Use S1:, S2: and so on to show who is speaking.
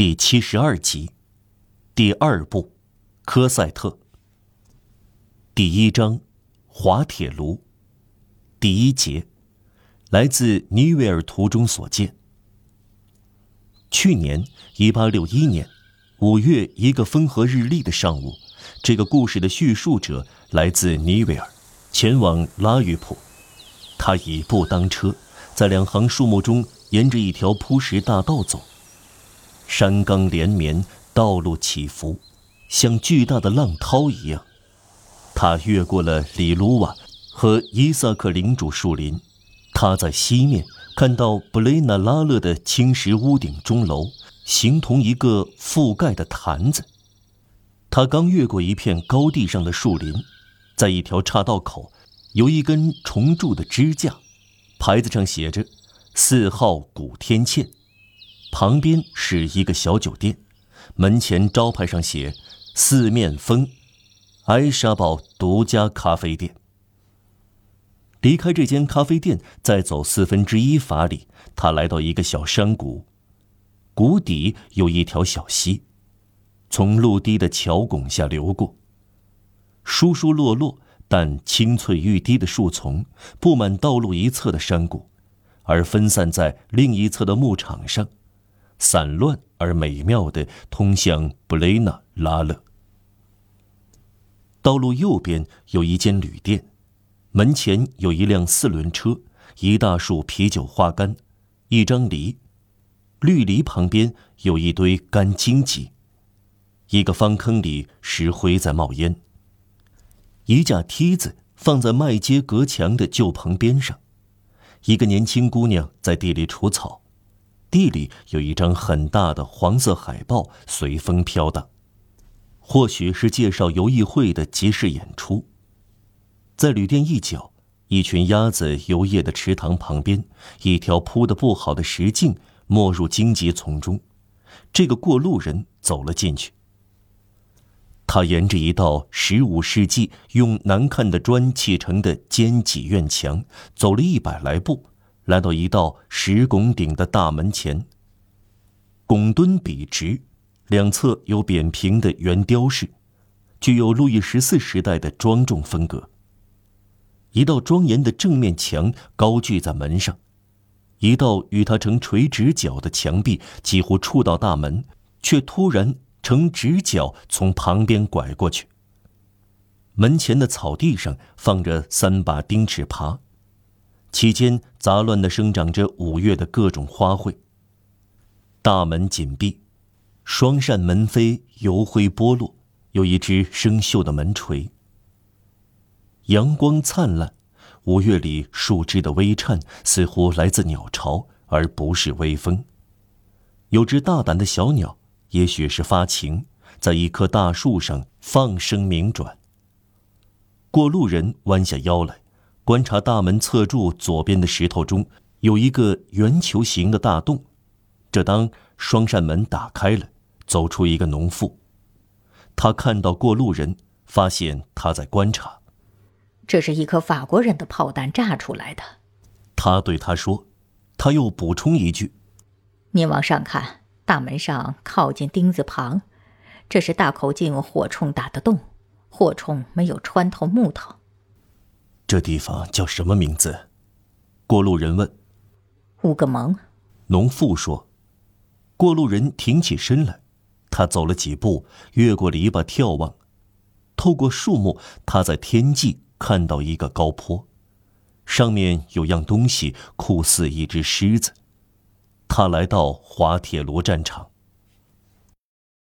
S1: 第七十二集，第二部，科赛特。第一章，滑铁卢。第一节，来自尼维尔图中所见。去年一八六一年五月一个风和日丽的上午，这个故事的叙述者来自尼维尔，前往拉鱼普。他以步当车，在两行树木中沿着一条铺石大道走。山冈连绵，道路起伏，像巨大的浪涛一样。他越过了里卢瓦和伊萨克领主树林，他在西面看到布雷纳拉勒的青石屋顶钟楼，形同一个覆盖的坛子。他刚越过一片高地上的树林，在一条岔道口，有一根重铸的支架，牌子上写着“四号古天堑”。旁边是一个小酒店，门前招牌上写“四面风，埃沙堡独家咖啡店”。离开这间咖啡店，再走四分之一法里，他来到一个小山谷，谷底有一条小溪，从路堤的桥拱下流过。疏疏落落但青翠欲滴的树丛布满道路一侧的山谷，而分散在另一侧的牧场上。散乱而美妙的通向布雷纳拉勒。道路右边有一间旅店，门前有一辆四轮车，一大束啤酒花干，一张梨，绿篱旁边有一堆干荆棘，一个方坑里石灰在冒烟。一架梯子放在麦秸隔墙的旧棚边上，一个年轻姑娘在地里除草。地里有一张很大的黄色海报，随风飘荡，或许是介绍游艺会的集市演出。在旅店一角，一群鸭子游曳的池塘旁边，一条铺的不好的石径没入荆棘丛中。这个过路人走了进去。他沿着一道十五世纪用难看的砖砌成的尖脊院墙走了一百来步。来到一道石拱顶的大门前。拱墩笔直，两侧有扁平的圆雕饰，具有路易十四时代的庄重风格。一道庄严的正面墙高踞在门上，一道与它成垂直角的墙壁几乎触到大门，却突然呈直角从旁边拐过去。门前的草地上放着三把钉齿耙。其间杂乱地生长着五月的各种花卉。大门紧闭，双扇门扉油灰剥落，有一只生锈的门锤。阳光灿烂，五月里树枝的微颤似乎来自鸟巢，而不是微风。有只大胆的小鸟，也许是发情，在一棵大树上放声鸣转。过路人弯下腰来。观察大门侧柱左边的石头中有一个圆球形的大洞，这当双扇门打开了，走出一个农妇。他看到过路人，发现他在观察。
S2: 这是一颗法国人的炮弹炸出来的，
S1: 他对他说。他又补充一句：“
S2: 您往上看，大门上靠近钉子旁，这是大口径火铳打的洞，火铳没有穿透木头。”
S1: 这地方叫什么名字？过路人问。
S2: 乌格蒙。
S1: 农妇说。过路人挺起身来，他走了几步，越过篱笆眺望，透过树木，他在天际看到一个高坡，上面有样东西，酷似一只狮子。他来到滑铁卢战场。